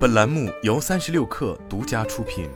本栏目由三十六氪独家出品。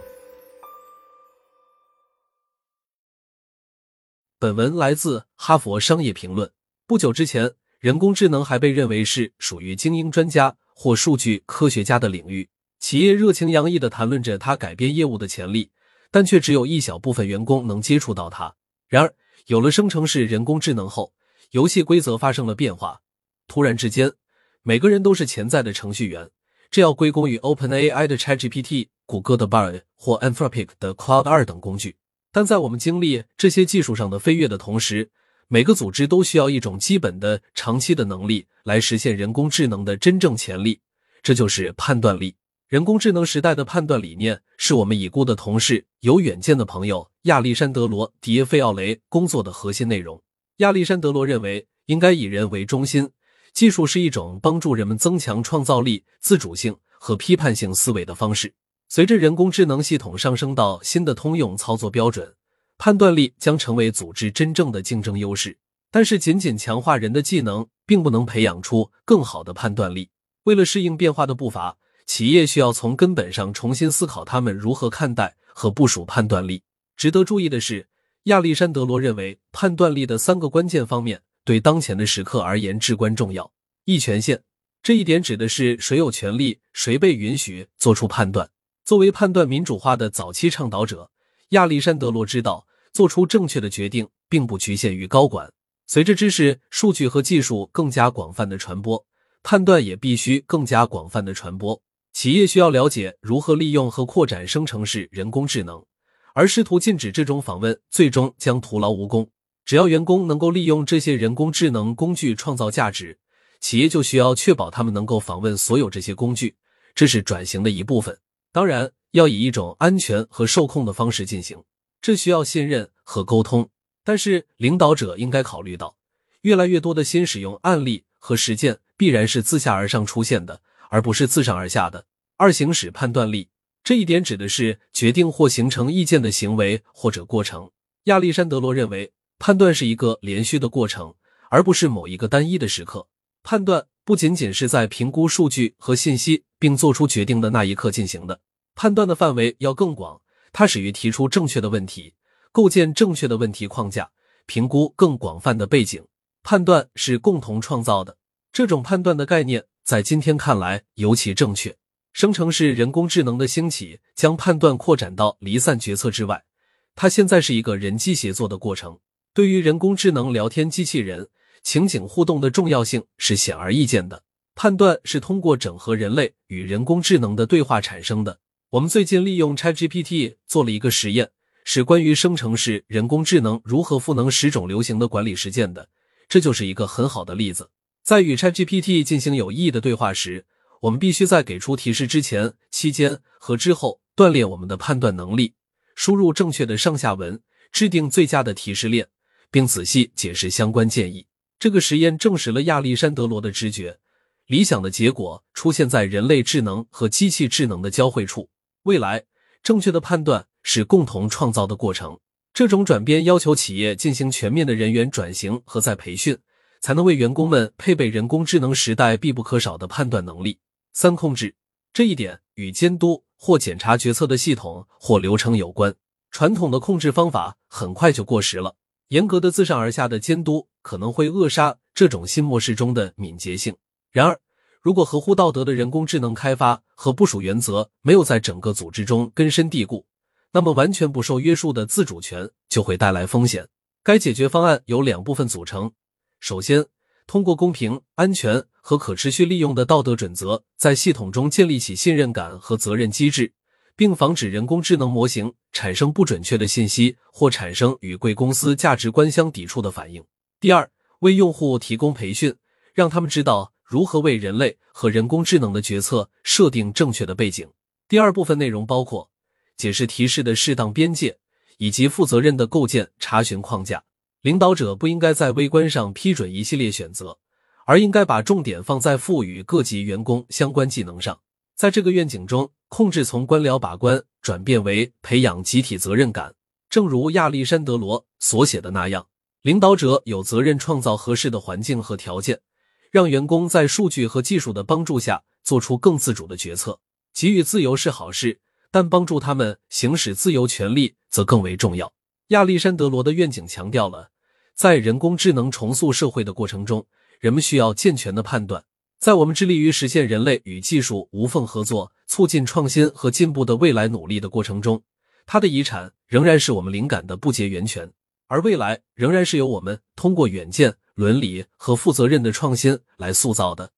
本文来自《哈佛商业评论》。不久之前，人工智能还被认为是属于精英专家或数据科学家的领域，企业热情洋溢的谈论着它改变业务的潜力，但却只有一小部分员工能接触到它。然而，有了生成式人工智能后，游戏规则发生了变化。突然之间，每个人都是潜在的程序员。这要归功于 OpenAI 的 ChatGPT、谷歌的 Bard 或 Anthropic 的 Cloud 二等工具。但在我们经历这些技术上的飞跃的同时，每个组织都需要一种基本的、长期的能力来实现人工智能的真正潜力，这就是判断力。人工智能时代的判断理念是我们已故的同事、有远见的朋友亚历山德罗·迪耶费奥雷工作的核心内容。亚历山德罗认为，应该以人为中心。技术是一种帮助人们增强创造力、自主性和批判性思维的方式。随着人工智能系统上升到新的通用操作标准，判断力将成为组织真正的竞争优势。但是，仅仅强化人的技能，并不能培养出更好的判断力。为了适应变化的步伐，企业需要从根本上重新思考他们如何看待和部署判断力。值得注意的是，亚历山德罗认为，判断力的三个关键方面。对当前的时刻而言至关重要。一权限这一点指的是谁有权利，谁被允许做出判断。作为判断民主化的早期倡导者，亚历山德罗知道，做出正确的决定并不局限于高管。随着知识、数据和技术更加广泛的传播，判断也必须更加广泛的传播。企业需要了解如何利用和扩展生成式人工智能，而试图禁止这种访问，最终将徒劳无功。只要员工能够利用这些人工智能工具创造价值，企业就需要确保他们能够访问所有这些工具，这是转型的一部分。当然，要以一种安全和受控的方式进行，这需要信任和沟通。但是，领导者应该考虑到，越来越多的新使用案例和实践必然是自下而上出现的，而不是自上而下的。二、行使判断力，这一点指的是决定或形成意见的行为或者过程。亚历山德罗认为。判断是一个连续的过程，而不是某一个单一的时刻。判断不仅仅是在评估数据和信息并做出决定的那一刻进行的，判断的范围要更广，它始于提出正确的问题，构建正确的问题框架，评估更广泛的背景。判断是共同创造的，这种判断的概念在今天看来尤其正确。生成式人工智能的兴起将判断扩展到离散决策之外，它现在是一个人机协作的过程。对于人工智能聊天机器人情景互动的重要性是显而易见的。判断是通过整合人类与人工智能的对话产生的。我们最近利用 ChatGPT 做了一个实验，是关于生成式人工智能如何赋能十种流行的管理实践的。这就是一个很好的例子。在与 ChatGPT 进行有意义的对话时，我们必须在给出提示之前、期间和之后锻炼我们的判断能力，输入正确的上下文，制定最佳的提示链。并仔细解释相关建议。这个实验证实了亚历山德罗的直觉：理想的结果出现在人类智能和机器智能的交汇处。未来，正确的判断是共同创造的过程。这种转变要求企业进行全面的人员转型和再培训，才能为员工们配备人工智能时代必不可少的判断能力。三、控制这一点与监督或检查决策的系统或流程有关。传统的控制方法很快就过时了。严格的自上而下的监督可能会扼杀这种新模式中的敏捷性。然而，如果合乎道德的人工智能开发和部署原则没有在整个组织中根深蒂固，那么完全不受约束的自主权就会带来风险。该解决方案由两部分组成：首先，通过公平、安全和可持续利用的道德准则，在系统中建立起信任感和责任机制。并防止人工智能模型产生不准确的信息或产生与贵公司价值观相抵触的反应。第二，为用户提供培训，让他们知道如何为人类和人工智能的决策设定正确的背景。第二部分内容包括解释提示的适当边界，以及负责任的构建查询框架。领导者不应该在微观上批准一系列选择，而应该把重点放在赋予各级员工相关技能上。在这个愿景中。控制从官僚把关转变为培养集体责任感，正如亚历山德罗所写的那样，领导者有责任创造合适的环境和条件，让员工在数据和技术的帮助下做出更自主的决策。给予自由是好事，但帮助他们行使自由权利则更为重要。亚历山德罗的愿景强调了，在人工智能重塑社会的过程中，人们需要健全的判断。在我们致力于实现人类与技术无缝合作、促进创新和进步的未来努力的过程中，它的遗产仍然是我们灵感的不竭源泉，而未来仍然是由我们通过远见、伦理和负责任的创新来塑造的。